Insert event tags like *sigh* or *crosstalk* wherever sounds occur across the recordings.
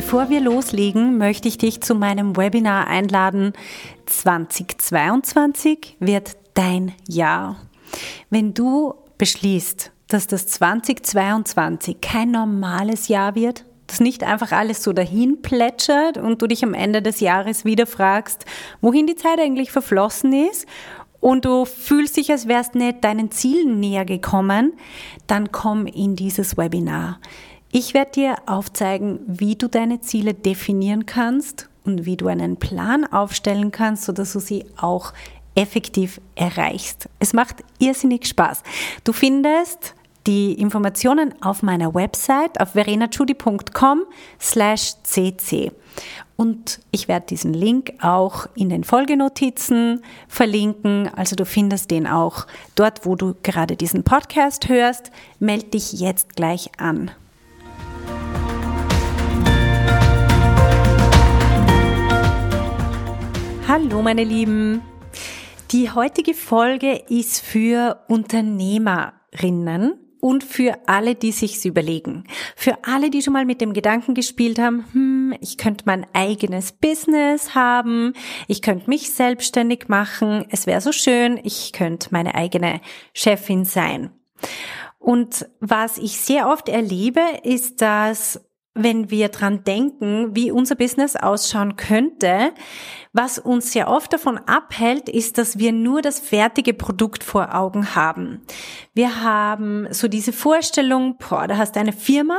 Bevor wir loslegen, möchte ich dich zu meinem Webinar einladen. 2022 wird dein Jahr. Wenn du beschließt, dass das 2022 kein normales Jahr wird, dass nicht einfach alles so dahin plätschert und du dich am Ende des Jahres wieder fragst, wohin die Zeit eigentlich verflossen ist und du fühlst dich, als wärst nicht deinen Zielen näher gekommen, dann komm in dieses Webinar. Ich werde dir aufzeigen, wie du deine Ziele definieren kannst und wie du einen Plan aufstellen kannst, sodass du sie auch effektiv erreichst. Es macht irrsinnig Spaß. Du findest die Informationen auf meiner Website auf verenachudi.com slash cc. Und ich werde diesen Link auch in den Folgenotizen verlinken. Also du findest den auch dort, wo du gerade diesen Podcast hörst. Meld dich jetzt gleich an. Hallo meine Lieben. Die heutige Folge ist für Unternehmerinnen und für alle, die sich's überlegen. Für alle, die schon mal mit dem Gedanken gespielt haben, hm, ich könnte mein eigenes Business haben, ich könnte mich selbstständig machen, es wäre so schön, ich könnte meine eigene Chefin sein. Und was ich sehr oft erlebe, ist, dass wenn wir dran denken, wie unser Business ausschauen könnte, was uns sehr oft davon abhält, ist, dass wir nur das fertige Produkt vor Augen haben. Wir haben so diese Vorstellung, boah, da hast du eine Firma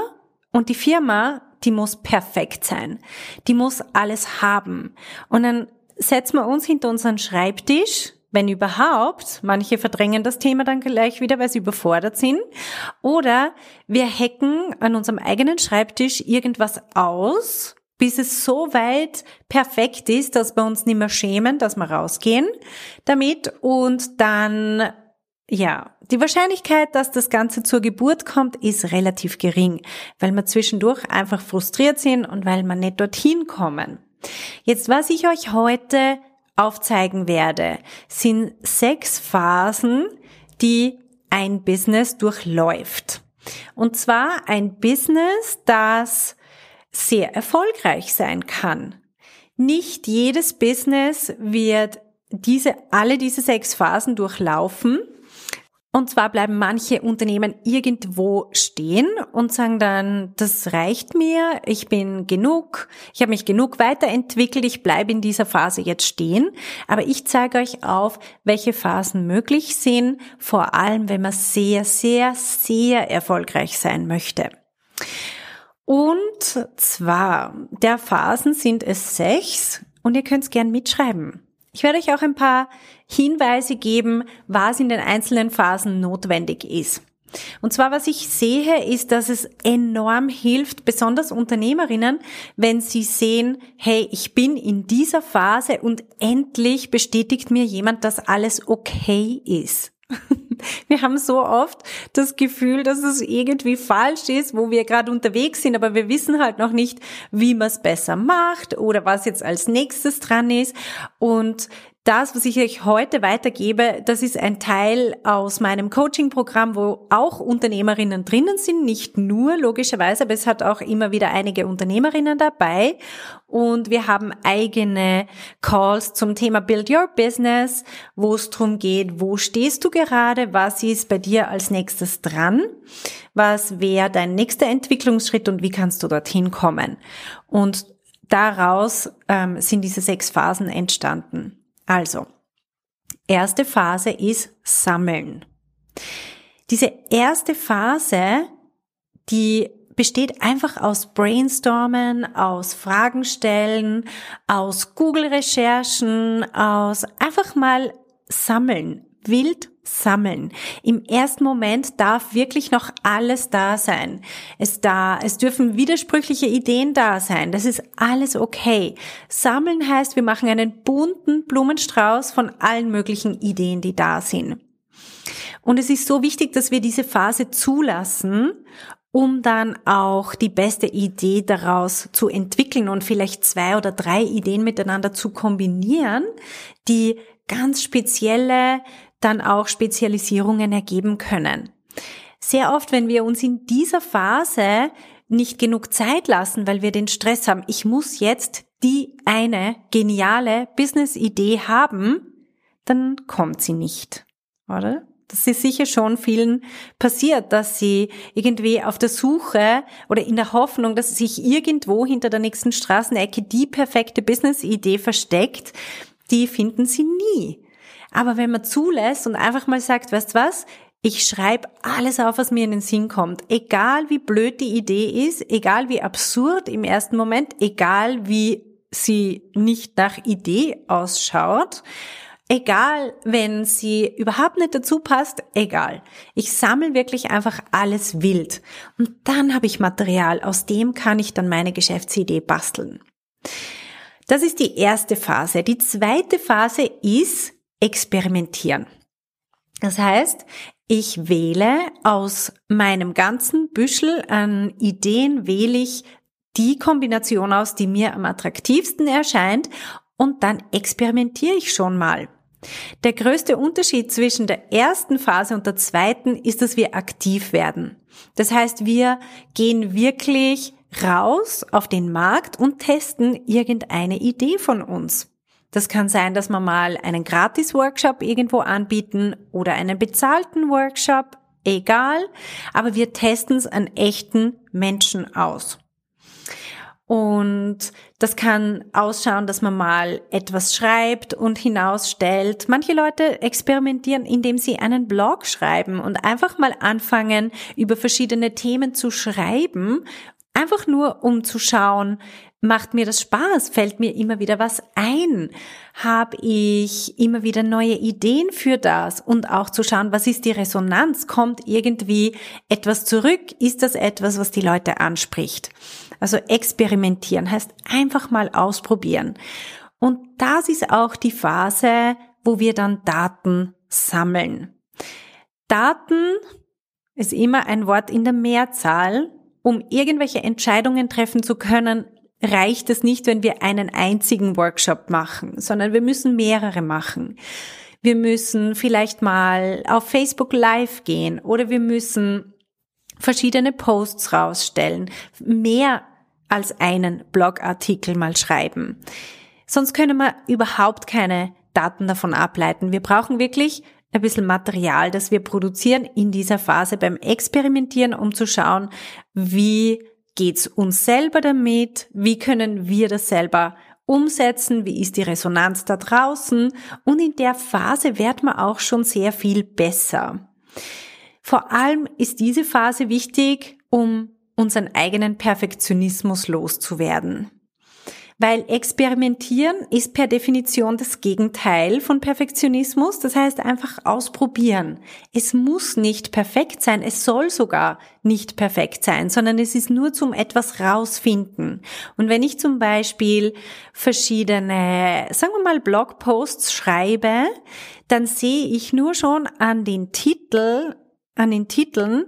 und die Firma, die muss perfekt sein. Die muss alles haben. Und dann setzen wir uns hinter unseren Schreibtisch, wenn überhaupt. Manche verdrängen das Thema dann gleich wieder, weil sie überfordert sind. Oder wir hacken an unserem eigenen Schreibtisch irgendwas aus, bis es so weit perfekt ist, dass wir uns nicht mehr schämen, dass wir rausgehen damit und dann ja, die Wahrscheinlichkeit, dass das Ganze zur Geburt kommt, ist relativ gering, weil wir zwischendurch einfach frustriert sind und weil wir nicht dorthin kommen. Jetzt, was ich euch heute aufzeigen werde, sind sechs Phasen, die ein Business durchläuft. Und zwar ein Business, das sehr erfolgreich sein kann. Nicht jedes Business wird diese, alle diese sechs Phasen durchlaufen. Und zwar bleiben manche Unternehmen irgendwo stehen und sagen dann, das reicht mir, ich bin genug, ich habe mich genug weiterentwickelt, ich bleibe in dieser Phase jetzt stehen. Aber ich zeige euch auf, welche Phasen möglich sind, vor allem wenn man sehr, sehr, sehr erfolgreich sein möchte. Und zwar, der Phasen sind es sechs und ihr könnt es gern mitschreiben. Ich werde euch auch ein paar Hinweise geben, was in den einzelnen Phasen notwendig ist. Und zwar, was ich sehe, ist, dass es enorm hilft, besonders Unternehmerinnen, wenn sie sehen, hey, ich bin in dieser Phase und endlich bestätigt mir jemand, dass alles okay ist. *laughs* Wir haben so oft das Gefühl, dass es irgendwie falsch ist, wo wir gerade unterwegs sind, aber wir wissen halt noch nicht, wie man es besser macht oder was jetzt als nächstes dran ist. Und das, was ich euch heute weitergebe, das ist ein Teil aus meinem Coaching-Programm, wo auch Unternehmerinnen drinnen sind, nicht nur logischerweise, aber es hat auch immer wieder einige Unternehmerinnen dabei. Und wir haben eigene Calls zum Thema Build Your Business, wo es darum geht, wo stehst du gerade, was ist bei dir als nächstes dran, was wäre dein nächster Entwicklungsschritt und wie kannst du dorthin kommen. Und daraus ähm, sind diese sechs Phasen entstanden. Also, erste Phase ist Sammeln. Diese erste Phase, die besteht einfach aus Brainstormen, aus Fragen stellen, aus Google-Recherchen, aus einfach mal sammeln, wild sammeln. Im ersten Moment darf wirklich noch alles da sein. Es da, es dürfen widersprüchliche Ideen da sein. Das ist alles okay. Sammeln heißt, wir machen einen bunten Blumenstrauß von allen möglichen Ideen, die da sind. Und es ist so wichtig, dass wir diese Phase zulassen, um dann auch die beste Idee daraus zu entwickeln und vielleicht zwei oder drei Ideen miteinander zu kombinieren, die ganz spezielle dann auch Spezialisierungen ergeben können. Sehr oft, wenn wir uns in dieser Phase nicht genug Zeit lassen, weil wir den Stress haben, ich muss jetzt die eine geniale Business-Idee haben, dann kommt sie nicht, oder? Das ist sicher schon vielen passiert, dass sie irgendwie auf der Suche oder in der Hoffnung, dass sich irgendwo hinter der nächsten Straßenecke die perfekte Business-Idee versteckt, die finden sie nie. Aber wenn man zulässt und einfach mal sagt, weißt was, ich schreibe alles auf, was mir in den Sinn kommt. Egal wie blöd die Idee ist, egal wie absurd im ersten Moment, egal wie sie nicht nach Idee ausschaut, egal wenn sie überhaupt nicht dazu passt, egal. Ich sammle wirklich einfach alles wild. Und dann habe ich Material, aus dem kann ich dann meine Geschäftsidee basteln. Das ist die erste Phase. Die zweite Phase ist, experimentieren. Das heißt, ich wähle aus meinem ganzen Büschel an Ideen, wähle ich die Kombination aus, die mir am attraktivsten erscheint und dann experimentiere ich schon mal. Der größte Unterschied zwischen der ersten Phase und der zweiten ist, dass wir aktiv werden. Das heißt, wir gehen wirklich raus auf den Markt und testen irgendeine Idee von uns. Das kann sein, dass wir mal einen Gratis-Workshop irgendwo anbieten oder einen bezahlten Workshop, egal, aber wir testen es an echten Menschen aus. Und das kann ausschauen, dass man mal etwas schreibt und hinausstellt. Manche Leute experimentieren, indem sie einen Blog schreiben und einfach mal anfangen, über verschiedene Themen zu schreiben Einfach nur, um zu schauen, macht mir das Spaß? Fällt mir immer wieder was ein? Habe ich immer wieder neue Ideen für das? Und auch zu schauen, was ist die Resonanz? Kommt irgendwie etwas zurück? Ist das etwas, was die Leute anspricht? Also experimentieren heißt einfach mal ausprobieren. Und das ist auch die Phase, wo wir dann Daten sammeln. Daten ist immer ein Wort in der Mehrzahl um irgendwelche Entscheidungen treffen zu können, reicht es nicht, wenn wir einen einzigen Workshop machen, sondern wir müssen mehrere machen. Wir müssen vielleicht mal auf Facebook Live gehen oder wir müssen verschiedene Posts rausstellen, mehr als einen Blogartikel mal schreiben. Sonst können wir überhaupt keine Daten davon ableiten. Wir brauchen wirklich ein bisschen Material, das wir produzieren in dieser Phase beim Experimentieren, um zu schauen, wie geht's uns selber damit, wie können wir das selber umsetzen, wie ist die Resonanz da draußen und in der Phase wird man auch schon sehr viel besser. Vor allem ist diese Phase wichtig, um unseren eigenen Perfektionismus loszuwerden. Weil experimentieren ist per Definition das Gegenteil von Perfektionismus. Das heißt einfach ausprobieren. Es muss nicht perfekt sein. Es soll sogar nicht perfekt sein, sondern es ist nur zum etwas rausfinden. Und wenn ich zum Beispiel verschiedene, sagen wir mal, Blogposts schreibe, dann sehe ich nur schon an den Titel, an den Titeln,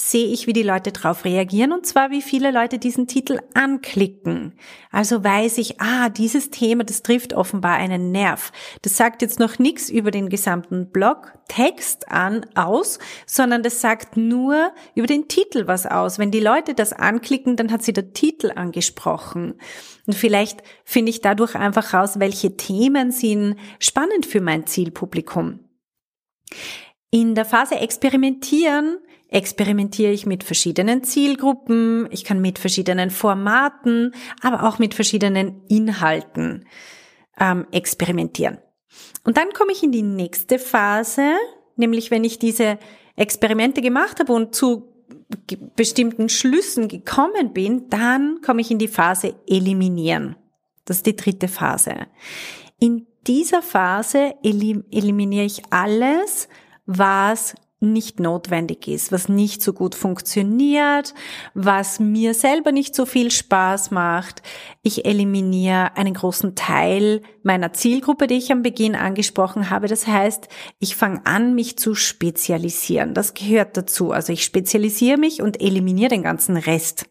sehe ich, wie die Leute darauf reagieren und zwar, wie viele Leute diesen Titel anklicken. Also weiß ich, ah, dieses Thema, das trifft offenbar einen Nerv. Das sagt jetzt noch nichts über den gesamten Blogtext an aus, sondern das sagt nur über den Titel was aus. Wenn die Leute das anklicken, dann hat sie der Titel angesprochen. Und vielleicht finde ich dadurch einfach raus, welche Themen sind spannend für mein Zielpublikum. In der Phase experimentieren experimentiere ich mit verschiedenen Zielgruppen, ich kann mit verschiedenen Formaten, aber auch mit verschiedenen Inhalten ähm, experimentieren. Und dann komme ich in die nächste Phase, nämlich wenn ich diese Experimente gemacht habe und zu bestimmten Schlüssen gekommen bin, dann komme ich in die Phase eliminieren. Das ist die dritte Phase. In dieser Phase elim eliminiere ich alles, was nicht notwendig ist, was nicht so gut funktioniert, was mir selber nicht so viel Spaß macht. Ich eliminiere einen großen Teil meiner Zielgruppe, die ich am Beginn angesprochen habe. Das heißt, ich fange an, mich zu spezialisieren. Das gehört dazu. Also ich spezialisiere mich und eliminiere den ganzen Rest.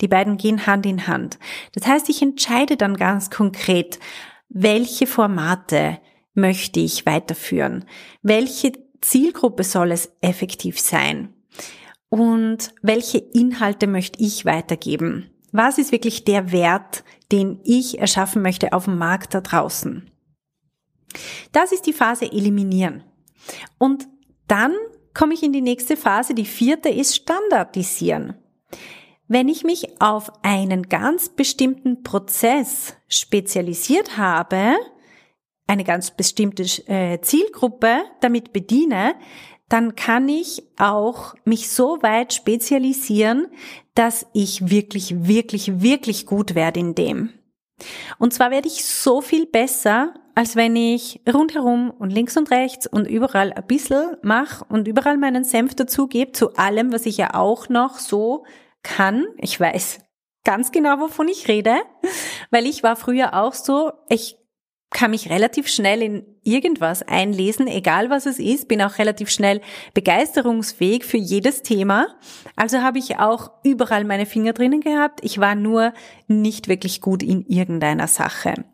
Die beiden gehen Hand in Hand. Das heißt, ich entscheide dann ganz konkret, welche Formate möchte ich weiterführen? Welche Zielgruppe soll es effektiv sein? Und welche Inhalte möchte ich weitergeben? Was ist wirklich der Wert, den ich erschaffen möchte auf dem Markt da draußen? Das ist die Phase Eliminieren. Und dann komme ich in die nächste Phase. Die vierte ist Standardisieren. Wenn ich mich auf einen ganz bestimmten Prozess spezialisiert habe, eine ganz bestimmte äh, Zielgruppe damit bediene, dann kann ich auch mich so weit spezialisieren, dass ich wirklich, wirklich, wirklich gut werde in dem. Und zwar werde ich so viel besser, als wenn ich rundherum und links und rechts und überall ein bisschen mache und überall meinen Senf dazugebe zu allem, was ich ja auch noch so kann. Ich weiß ganz genau, wovon ich rede, weil ich war früher auch so, ich kann mich relativ schnell in irgendwas einlesen, egal was es ist, bin auch relativ schnell begeisterungsfähig für jedes Thema. Also habe ich auch überall meine Finger drinnen gehabt. Ich war nur nicht wirklich gut in irgendeiner Sache.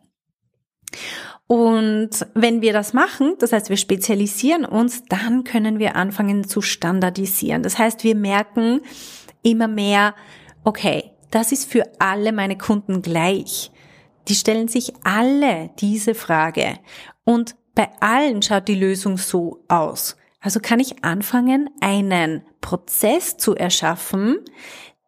Und wenn wir das machen, das heißt, wir spezialisieren uns, dann können wir anfangen zu standardisieren. Das heißt, wir merken immer mehr, okay, das ist für alle meine Kunden gleich. Die stellen sich alle diese Frage. Und bei allen schaut die Lösung so aus. Also kann ich anfangen, einen Prozess zu erschaffen,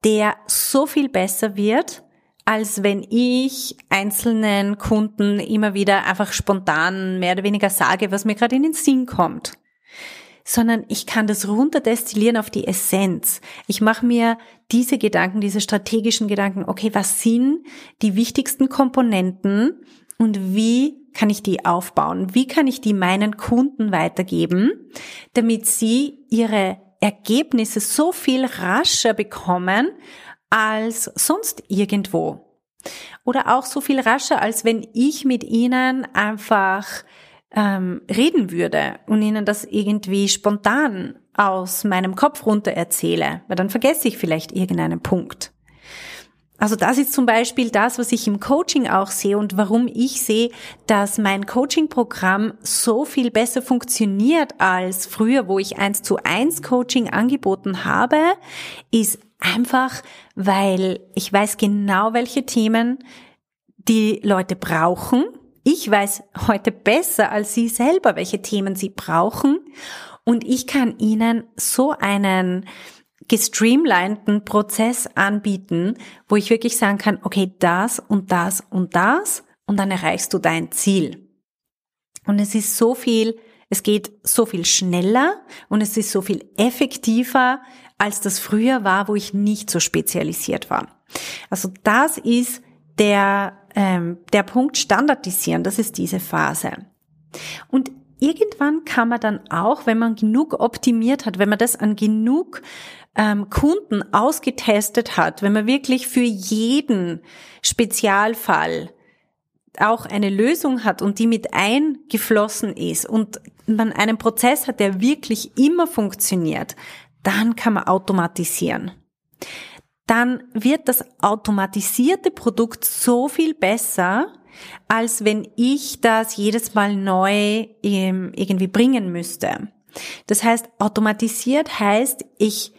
der so viel besser wird, als wenn ich einzelnen Kunden immer wieder einfach spontan mehr oder weniger sage, was mir gerade in den Sinn kommt sondern ich kann das runterdestillieren auf die Essenz. Ich mache mir diese Gedanken, diese strategischen Gedanken, okay, was sind die wichtigsten Komponenten und wie kann ich die aufbauen? Wie kann ich die meinen Kunden weitergeben, damit sie ihre Ergebnisse so viel rascher bekommen als sonst irgendwo? Oder auch so viel rascher, als wenn ich mit ihnen einfach ähm, reden würde und ihnen das irgendwie spontan aus meinem Kopf runter erzähle, weil dann vergesse ich vielleicht irgendeinen Punkt. Also das ist zum Beispiel das, was ich im Coaching auch sehe und warum ich sehe, dass mein Coaching-Programm so viel besser funktioniert als früher, wo ich eins zu eins Coaching angeboten habe, ist einfach, weil ich weiß genau, welche Themen die Leute brauchen ich weiß heute besser als Sie selber, welche Themen Sie brauchen und ich kann Ihnen so einen gestreamlinten Prozess anbieten, wo ich wirklich sagen kann, okay, das und das und das und dann erreichst du dein Ziel. Und es ist so viel, es geht so viel schneller und es ist so viel effektiver, als das früher war, wo ich nicht so spezialisiert war. Also das ist der ähm, der Punkt standardisieren, das ist diese Phase. Und irgendwann kann man dann auch, wenn man genug optimiert hat, wenn man das an genug ähm, Kunden ausgetestet hat, wenn man wirklich für jeden Spezialfall auch eine Lösung hat und die mit eingeflossen ist und man einen Prozess hat, der wirklich immer funktioniert, dann kann man automatisieren dann wird das automatisierte Produkt so viel besser, als wenn ich das jedes Mal neu ähm, irgendwie bringen müsste. Das heißt, automatisiert heißt, ich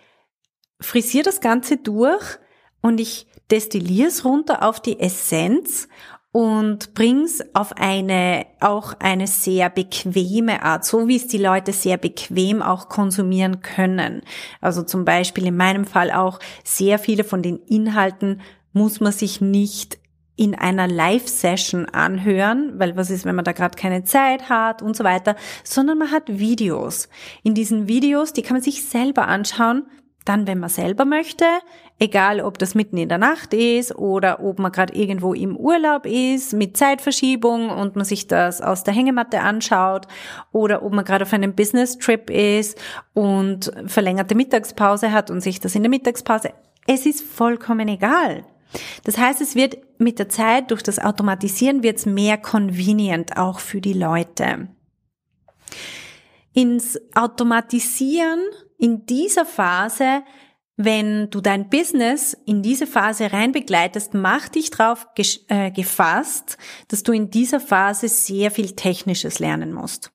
frisiere das Ganze durch und ich destilliere es runter auf die Essenz und bring's auf eine, auch eine sehr bequeme Art, so wie es die Leute sehr bequem auch konsumieren können. Also zum Beispiel in meinem Fall auch sehr viele von den Inhalten muss man sich nicht in einer Live-Session anhören, weil was ist, wenn man da gerade keine Zeit hat und so weiter, sondern man hat Videos. In diesen Videos, die kann man sich selber anschauen, dann, wenn man selber möchte, Egal, ob das mitten in der Nacht ist oder ob man gerade irgendwo im Urlaub ist mit Zeitverschiebung und man sich das aus der Hängematte anschaut oder ob man gerade auf einem Business-Trip ist und verlängerte Mittagspause hat und sich das in der Mittagspause. Es ist vollkommen egal. Das heißt, es wird mit der Zeit durch das Automatisieren wird es mehr convenient auch für die Leute. Ins Automatisieren in dieser Phase wenn du dein Business in diese Phase rein begleitest, mach dich drauf äh, gefasst, dass du in dieser Phase sehr viel Technisches lernen musst.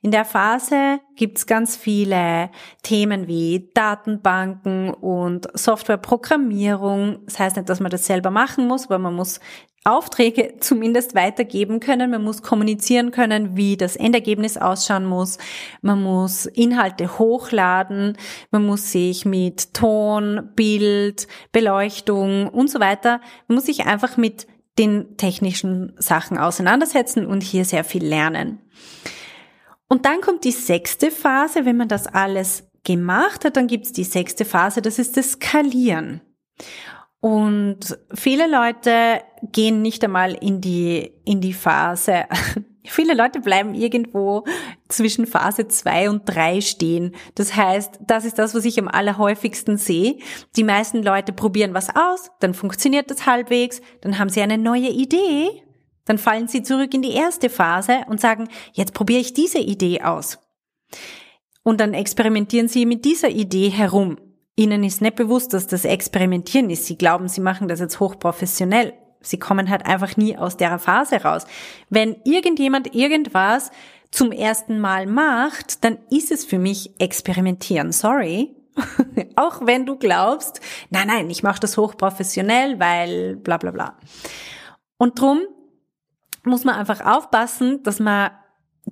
In der Phase gibt's ganz viele Themen wie Datenbanken und Softwareprogrammierung. Das heißt nicht, dass man das selber machen muss, aber man muss Aufträge zumindest weitergeben können. Man muss kommunizieren können, wie das Endergebnis ausschauen muss. Man muss Inhalte hochladen. Man muss sich mit Ton, Bild, Beleuchtung und so weiter, man muss sich einfach mit den technischen Sachen auseinandersetzen und hier sehr viel lernen. Und dann kommt die sechste Phase, wenn man das alles gemacht hat, dann gibt's die sechste Phase, das ist das Skalieren. Und viele Leute gehen nicht einmal in die, in die Phase. *laughs* Viele Leute bleiben irgendwo zwischen Phase zwei und drei stehen. Das heißt, das ist das, was ich am allerhäufigsten sehe. Die meisten Leute probieren was aus, dann funktioniert das halbwegs, dann haben sie eine neue Idee, dann fallen sie zurück in die erste Phase und sagen, jetzt probiere ich diese Idee aus. Und dann experimentieren sie mit dieser Idee herum. Ihnen ist nicht bewusst, dass das Experimentieren ist. Sie glauben, sie machen das jetzt hochprofessionell. Sie kommen halt einfach nie aus der Phase raus. Wenn irgendjemand irgendwas zum ersten Mal macht, dann ist es für mich Experimentieren. Sorry. *laughs* Auch wenn du glaubst, nein, nein, ich mache das hochprofessionell, weil bla bla bla. Und drum muss man einfach aufpassen, dass man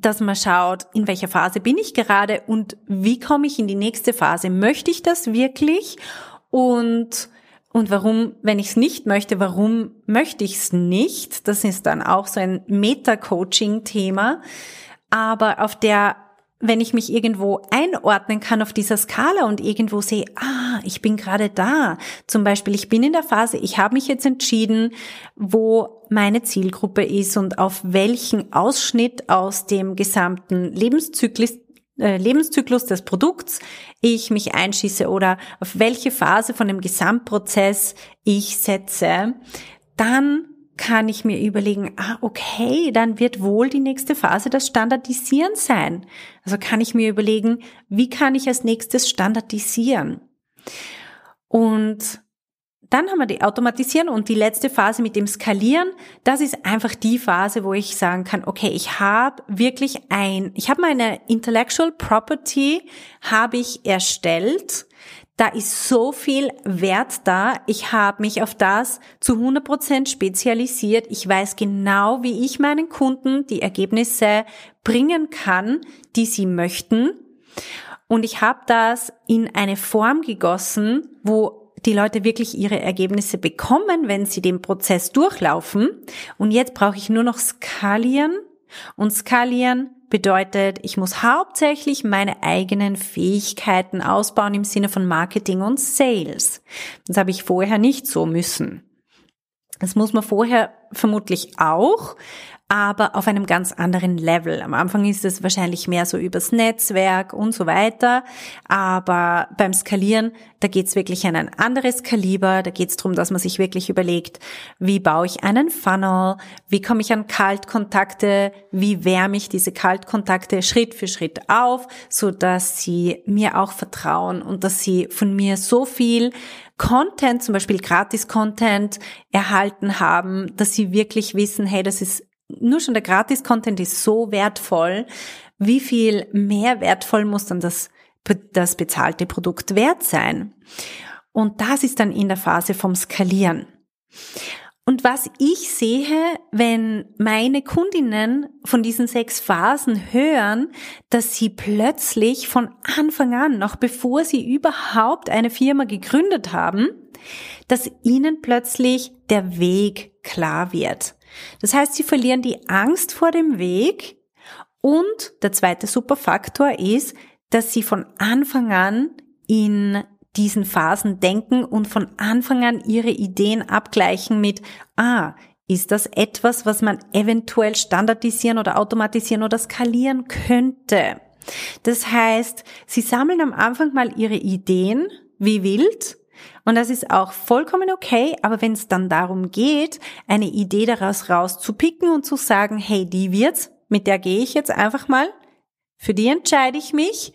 dass man schaut, in welcher Phase bin ich gerade und wie komme ich in die nächste Phase? Möchte ich das wirklich? Und, und warum, wenn ich es nicht möchte, warum möchte ich es nicht? Das ist dann auch so ein Meta-Coaching-Thema. Aber auf der wenn ich mich irgendwo einordnen kann auf dieser Skala und irgendwo sehe, ah, ich bin gerade da. Zum Beispiel, ich bin in der Phase, ich habe mich jetzt entschieden, wo meine Zielgruppe ist und auf welchen Ausschnitt aus dem gesamten Lebenszyklus äh, Lebenszyklus des Produkts ich mich einschieße oder auf welche Phase von dem Gesamtprozess ich setze, dann kann ich mir überlegen, ah, okay, dann wird wohl die nächste Phase das Standardisieren sein. Also kann ich mir überlegen, wie kann ich als nächstes standardisieren? Und dann haben wir die Automatisieren und die letzte Phase mit dem Skalieren. Das ist einfach die Phase, wo ich sagen kann, okay, ich habe wirklich ein, ich habe meine Intellectual Property habe ich erstellt da ist so viel Wert da. Ich habe mich auf das zu 100 Prozent spezialisiert. Ich weiß genau, wie ich meinen Kunden die Ergebnisse bringen kann, die sie möchten. Und ich habe das in eine Form gegossen, wo die Leute wirklich ihre Ergebnisse bekommen, wenn sie den Prozess durchlaufen. Und jetzt brauche ich nur noch skalieren. Und skalieren bedeutet, ich muss hauptsächlich meine eigenen Fähigkeiten ausbauen im Sinne von Marketing und Sales. Das habe ich vorher nicht so müssen. Das muss man vorher vermutlich auch, aber auf einem ganz anderen Level. Am Anfang ist es wahrscheinlich mehr so übers Netzwerk und so weiter, aber beim Skalieren, da geht es wirklich an ein anderes Kaliber, da geht es darum, dass man sich wirklich überlegt, wie baue ich einen Funnel, wie komme ich an Kaltkontakte, wie wärme ich diese Kaltkontakte Schritt für Schritt auf, so dass sie mir auch vertrauen und dass sie von mir so viel Content, zum Beispiel Gratis-Content erhalten haben, dass sie wirklich wissen, hey, das ist nur schon der Gratis-Content ist so wertvoll. Wie viel mehr wertvoll muss dann das, das bezahlte Produkt wert sein? Und das ist dann in der Phase vom Skalieren. Und was ich sehe, wenn meine Kundinnen von diesen sechs Phasen hören, dass sie plötzlich von Anfang an, noch bevor sie überhaupt eine Firma gegründet haben, dass ihnen plötzlich der Weg klar wird. Das heißt, sie verlieren die Angst vor dem Weg und der zweite Superfaktor ist, dass sie von Anfang an in diesen Phasen denken und von Anfang an ihre Ideen abgleichen mit, ah, ist das etwas, was man eventuell standardisieren oder automatisieren oder skalieren könnte? Das heißt, sie sammeln am Anfang mal ihre Ideen wie wild und das ist auch vollkommen okay, aber wenn es dann darum geht, eine Idee daraus rauszupicken und zu sagen, hey, die wird's, mit der gehe ich jetzt einfach mal, für die entscheide ich mich,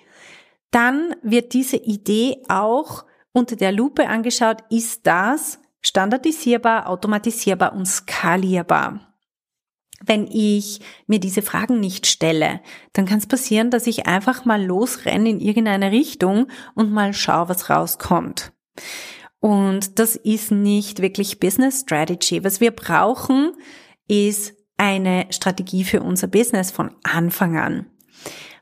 dann wird diese Idee auch unter der Lupe angeschaut, ist das standardisierbar, automatisierbar und skalierbar. Wenn ich mir diese Fragen nicht stelle, dann kann es passieren, dass ich einfach mal losrenne in irgendeine Richtung und mal schaue, was rauskommt. Und das ist nicht wirklich Business Strategy. Was wir brauchen, ist eine Strategie für unser Business von Anfang an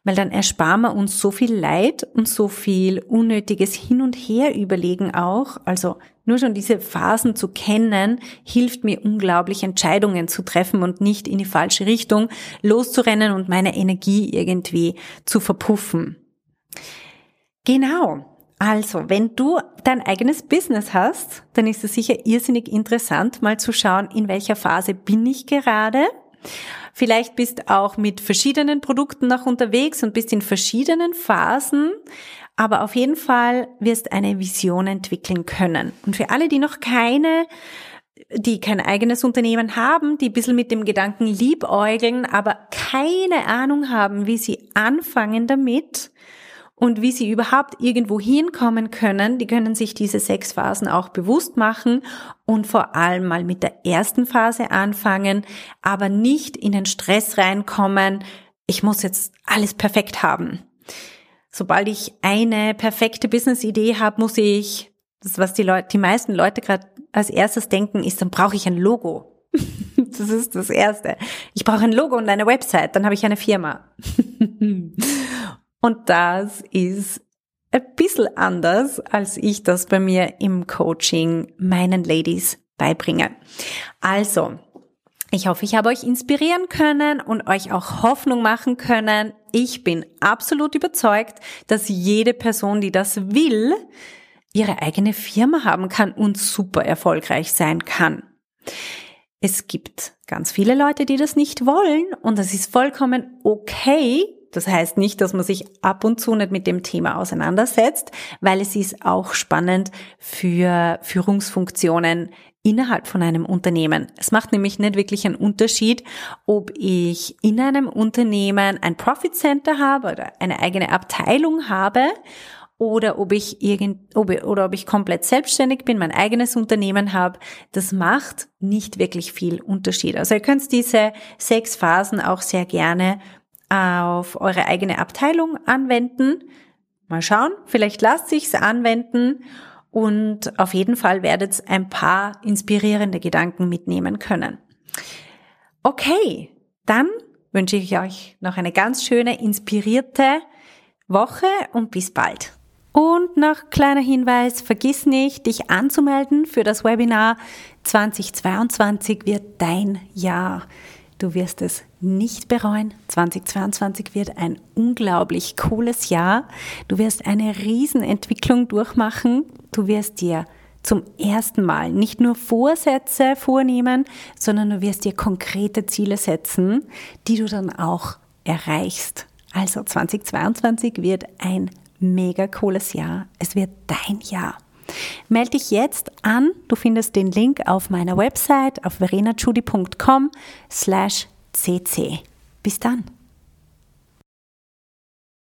weil dann ersparen wir uns so viel Leid und so viel unnötiges Hin und Her überlegen auch. Also nur schon diese Phasen zu kennen, hilft mir unglaublich, Entscheidungen zu treffen und nicht in die falsche Richtung loszurennen und meine Energie irgendwie zu verpuffen. Genau. Also, wenn du dein eigenes Business hast, dann ist es sicher irrsinnig interessant, mal zu schauen, in welcher Phase bin ich gerade Vielleicht bist auch mit verschiedenen Produkten noch unterwegs und bist in verschiedenen Phasen, aber auf jeden Fall wirst eine Vision entwickeln können. Und für alle, die noch keine die kein eigenes Unternehmen haben, die ein bisschen mit dem Gedanken liebäugeln, aber keine Ahnung haben, wie sie anfangen damit, und wie sie überhaupt irgendwo hinkommen können. Die können sich diese sechs Phasen auch bewusst machen und vor allem mal mit der ersten Phase anfangen, aber nicht in den Stress reinkommen. Ich muss jetzt alles perfekt haben. Sobald ich eine perfekte Business-Idee habe, muss ich, das was die Leute, die meisten Leute gerade als erstes denken, ist, dann brauche ich ein Logo. *laughs* das ist das Erste. Ich brauche ein Logo und eine Website, dann habe ich eine Firma. *laughs* Und das ist ein bisschen anders, als ich das bei mir im Coaching meinen Ladies beibringe. Also, ich hoffe, ich habe euch inspirieren können und euch auch Hoffnung machen können. Ich bin absolut überzeugt, dass jede Person, die das will, ihre eigene Firma haben kann und super erfolgreich sein kann. Es gibt ganz viele Leute, die das nicht wollen und das ist vollkommen okay, das heißt nicht, dass man sich ab und zu nicht mit dem Thema auseinandersetzt, weil es ist auch spannend für Führungsfunktionen innerhalb von einem Unternehmen. Es macht nämlich nicht wirklich einen Unterschied, ob ich in einem Unternehmen ein Profit Center habe oder eine eigene Abteilung habe oder ob ich irgend, ob, oder ob ich komplett selbstständig bin, mein eigenes Unternehmen habe, das macht nicht wirklich viel Unterschied. Also ihr könnt diese sechs Phasen auch sehr gerne auf eure eigene Abteilung anwenden. Mal schauen, vielleicht lasst sich's anwenden und auf jeden Fall werdet ein paar inspirierende Gedanken mitnehmen können. Okay, dann wünsche ich euch noch eine ganz schöne, inspirierte Woche und bis bald. Und noch kleiner Hinweis, vergiss nicht, dich anzumelden für das Webinar 2022 wird dein Jahr. Du wirst es nicht bereuen. 2022 wird ein unglaublich cooles Jahr. Du wirst eine Riesenentwicklung durchmachen. Du wirst dir zum ersten Mal nicht nur Vorsätze vornehmen, sondern du wirst dir konkrete Ziele setzen, die du dann auch erreichst. Also 2022 wird ein mega cooles Jahr. Es wird dein Jahr. Melde dich jetzt an. Du findest den Link auf meiner Website auf verenachudi.com slash cc. Bis dann.